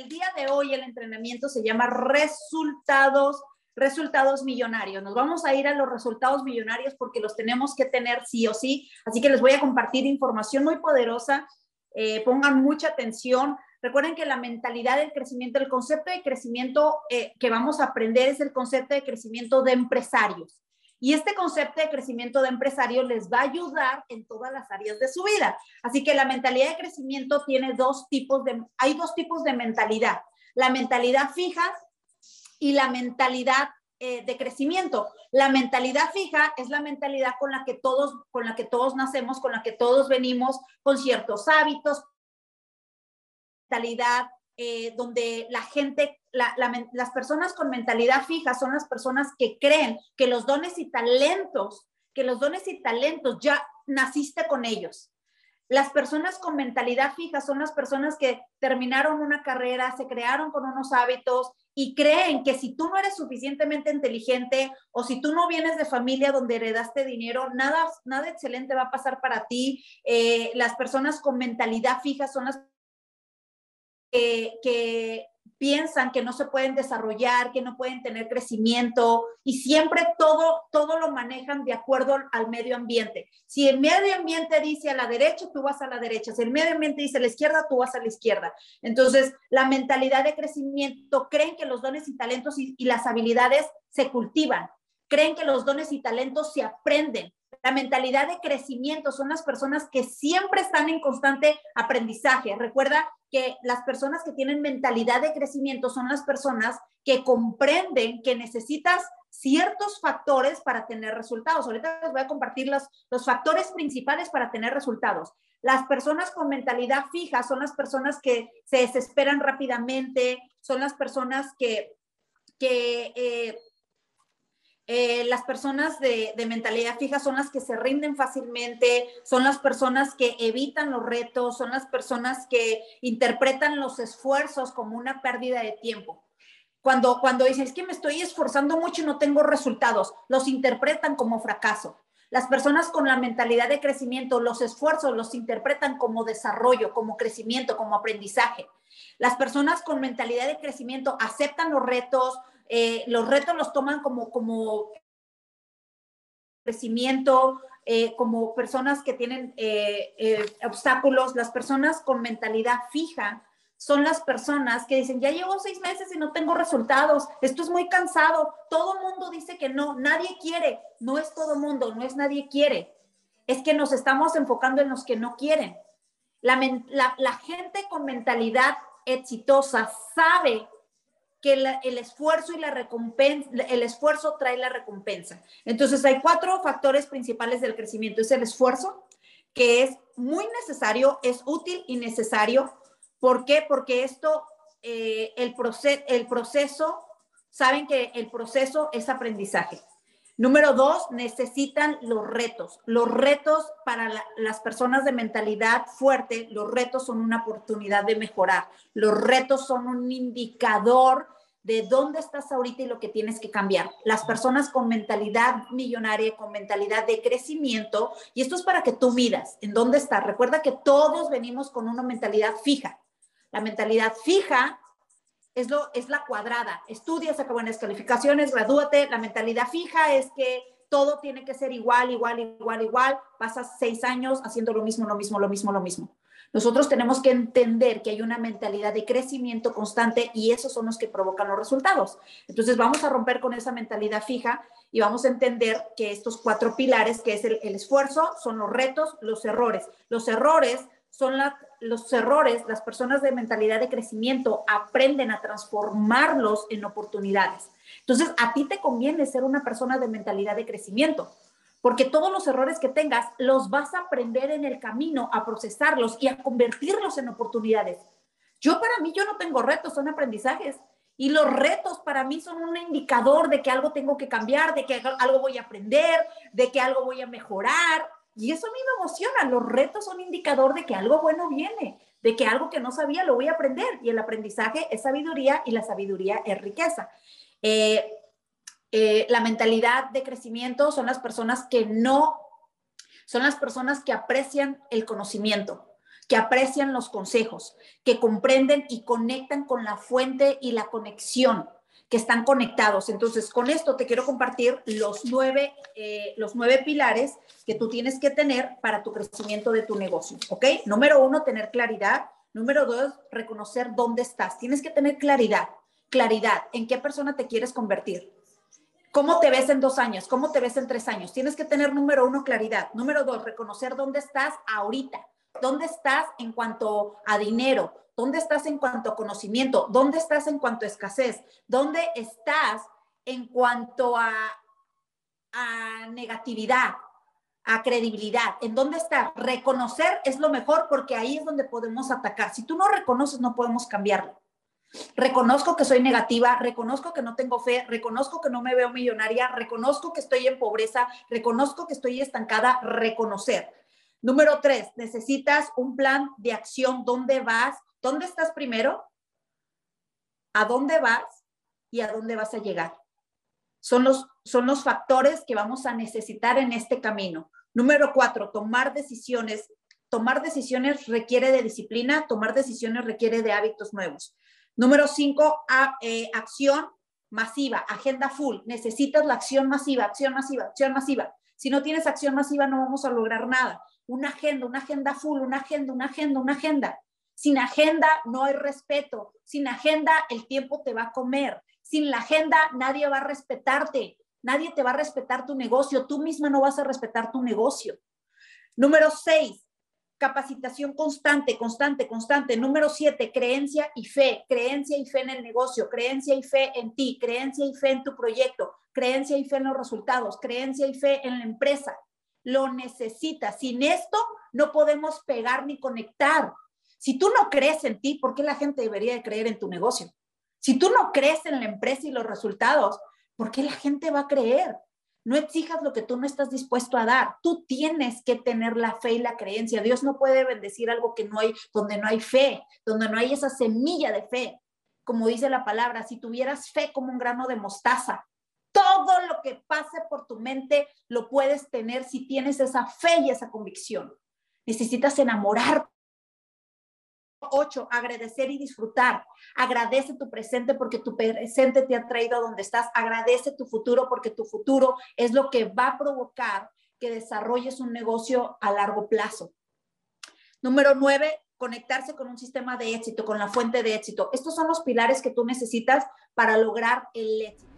el día de hoy el entrenamiento se llama resultados, resultados millonarios. Nos vamos a ir a los resultados millonarios porque los tenemos que tener sí o sí. Así que les voy a compartir información muy poderosa. Eh, pongan mucha atención. Recuerden que la mentalidad del crecimiento, el concepto de crecimiento eh, que vamos a aprender es el concepto de crecimiento de empresarios. Y este concepto de crecimiento de empresario les va a ayudar en todas las áreas de su vida. Así que la mentalidad de crecimiento tiene dos tipos de, hay dos tipos de mentalidad. La mentalidad fija y la mentalidad eh, de crecimiento. La mentalidad fija es la mentalidad con la que todos, con la que todos nacemos, con la que todos venimos, con ciertos hábitos, mentalidad eh, donde la gente, las personas con mentalidad fija son las personas que creen que los dones y talentos, que los dones y talentos ya naciste con ellos. Las personas con mentalidad fija son las personas que terminaron una carrera, se crearon con unos hábitos y creen que si tú no eres suficientemente inteligente o si tú no vienes de familia donde heredaste dinero, nada, nada excelente va a pasar para ti. Eh, las personas con mentalidad fija son las que, piensan que no se pueden desarrollar, que no pueden tener crecimiento y siempre todo, todo lo manejan de acuerdo al medio ambiente. Si el medio ambiente dice a la derecha, tú vas a la derecha. Si el medio ambiente dice a la izquierda, tú vas a la izquierda. Entonces, la mentalidad de crecimiento, creen que los dones y talentos y las habilidades se cultivan. Creen que los dones y talentos se aprenden. La mentalidad de crecimiento son las personas que siempre están en constante aprendizaje. Recuerda que las personas que tienen mentalidad de crecimiento son las personas que comprenden que necesitas ciertos factores para tener resultados. Ahorita les voy a compartir los, los factores principales para tener resultados. Las personas con mentalidad fija son las personas que se desesperan rápidamente, son las personas que, que eh, eh, las personas de, mentalidad fija son las que se rinden fácilmente, son las personas que evitan los retos, son las personas que interpretan los esfuerzos como una pérdida de tiempo. Cuando, cuando dicen, es que me estoy esforzando mucho y no tengo resultados, los interpretan como fracaso. Las personas con la mentalidad de crecimiento, los esfuerzos los interpretan como desarrollo, como crecimiento, como aprendizaje. Las personas con mentalidad de crecimiento aceptan los retos, eh, los retos los toman como, como crecimiento, eh, como personas que tienen eh, obstáculos, las personas con mentalidad fija son las personas que dicen, ya llevo seis meses y no tengo resultados, esto es muy cansado, todo mundo dice que no, nadie quiere, no es todo mundo, no es nadie quiere, es que nos estamos enfocando en los que no quieren. la gente con mentalidad exitosa sabe que el esfuerzo y la recompensa, el esfuerzo trae la recompensa. Entonces hay cuatro factores principales del crecimiento. Es el esfuerzo, que es muy necesario, es útil y necesario. ¿Por qué? Porque esto, eh, el, el proceso, saben que el proceso es aprendizaje. Número dos, necesitan los retos. Los retos para las personas de mentalidad fuerte, los retos son una oportunidad de mejorar. Los retos son un indicador de dónde estás ahorita y lo que tienes que cambiar. Las personas con mentalidad millonaria, con mentalidad de crecimiento, y esto es para que tú miras en dónde estás. Recuerda que todos venimos con una mentalidad fija. La mentalidad fija es, lo, es la cuadrada. Estudia, saca buenas calificaciones, gradúate. La mentalidad fija es que todo tiene que ser igual, igual, igual, igual. Pasas seis años haciendo lo mismo, lo mismo, lo mismo, lo mismo. Nosotros tenemos que entender que hay una mentalidad de crecimiento constante y esos son los que provocan los resultados. Entonces vamos a romper con esa mentalidad fija y vamos a entender que estos cuatro pilares, que es el, el esfuerzo, son los retos, los errores. Los errores son los errores, las personas de mentalidad de crecimiento aprenden a transformarlos en oportunidades. Entonces, a ti te conviene ser una persona de mentalidad de crecimiento, porque todos los errores que tengas los vas a aprender en el camino a procesarlos y a convertirlos en oportunidades. Yo para mí, yo no tengo retos, son aprendizajes. Y los retos para mí son un indicador de que algo tengo que cambiar, de que algo voy a aprender, de que algo voy a mejorar. Y eso a mí me emociona. Los retos son indicador de que algo bueno viene, de que algo que no sabía lo voy a aprender. Y el aprendizaje es sabiduría y la sabiduría es riqueza. Eh, eh, la mentalidad de crecimiento son las personas que no, son las personas que aprecian el conocimiento, que aprecian los consejos, que comprenden y conectan con la fuente y la conexión, que están conectados. Entonces, con esto te quiero compartir los nueve, eh, los nueve pilares que tú tienes que tener para tu crecimiento de tu negocio, ¿ok? Número uno, tener claridad. Número dos, reconocer dónde estás. Tienes que tener claridad, claridad en qué persona te quieres convertir. ¿Cómo te ves en dos años? ¿Cómo te ves en tres años? Tienes que tener, número uno, claridad. Número dos, reconocer dónde estás ahorita. ¿Dónde estás en cuanto a dinero? ¿Dónde estás en cuanto a conocimiento? ¿Dónde estás en cuanto a escasez? ¿Dónde estás en cuanto a, a negatividad? a credibilidad. ¿En dónde estás? Reconocer es lo mejor porque ahí es donde podemos atacar. Si tú no reconoces, no podemos cambiarlo. Reconozco que soy negativa, reconozco que no tengo fe, reconozco que no me veo millonaria, reconozco que estoy en pobreza, reconozco que estoy estancada, reconocer. Número tres, necesitas un plan de acción. ¿Dónde vas? ¿Dónde estás primero? ¿A dónde vas? ¿Y a dónde vas a llegar? Son los, son los factores que vamos a necesitar en este camino. Número cuatro, tomar decisiones. Tomar decisiones requiere de disciplina, tomar decisiones requiere de hábitos nuevos. Número cinco, eh, acción masiva, agenda full. Necesitas la acción masiva, acción masiva, acción masiva. Si no tienes acción masiva, no vamos a lograr nada una agenda, una agenda full, una agenda, una agenda, una agenda. Sin agenda no hay respeto. Sin agenda el tiempo te va a comer. Sin la agenda nadie va a respetarte. Nadie te va a respetar tu negocio. Tú misma no vas a respetar tu negocio. Número seis, capacitación constante, constante, constante. Número siete, creencia y fe. Creencia y fe en el negocio. Creencia y fe en ti. Creencia y fe en tu proyecto. Creencia y fe en los resultados. Creencia y fe en la empresa lo necesitas. Sin esto no podemos pegar ni conectar. Si tú no crees en ti, ¿por qué la gente debería de creer en tu negocio? Si tú no crees en la empresa y los resultados, ¿por qué la gente va a creer? No exijas lo que tú no estás dispuesto a dar. Tú tienes que tener la fe y la creencia. Dios no puede bendecir algo que no hay, donde no hay fe, donde no hay esa semilla de fe. Como dice la palabra, si tuvieras fe como un grano de mostaza, todo lo que pase por tu mente lo puedes tener si tienes esa fe y esa convicción. Necesitas enamorar. Ocho, agradecer y disfrutar. Agradece tu presente porque tu presente te ha traído a donde estás. Agradece tu futuro porque tu futuro es lo que va a provocar que desarrolles un negocio a largo plazo. Número nueve, conectarse con un sistema de éxito, con la fuente de éxito. Estos son los pilares que tú necesitas para lograr el éxito.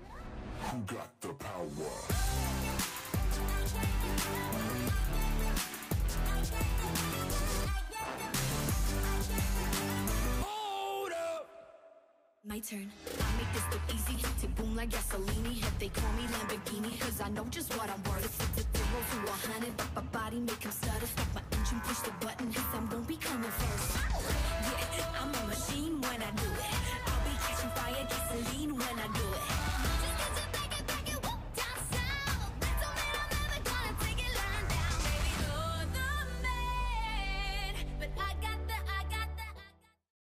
My turn. I make this look easy. To boom like gasoline. If they call me Lamborghini, cause I know just what I'm worth. It's the zero to a hundred, but my body make him stutter. Stop my engine, push the button, cause I'm gonna be coming first. Yeah, I'm a machine when I do it. I'll be catching fire, gasoline when I do it.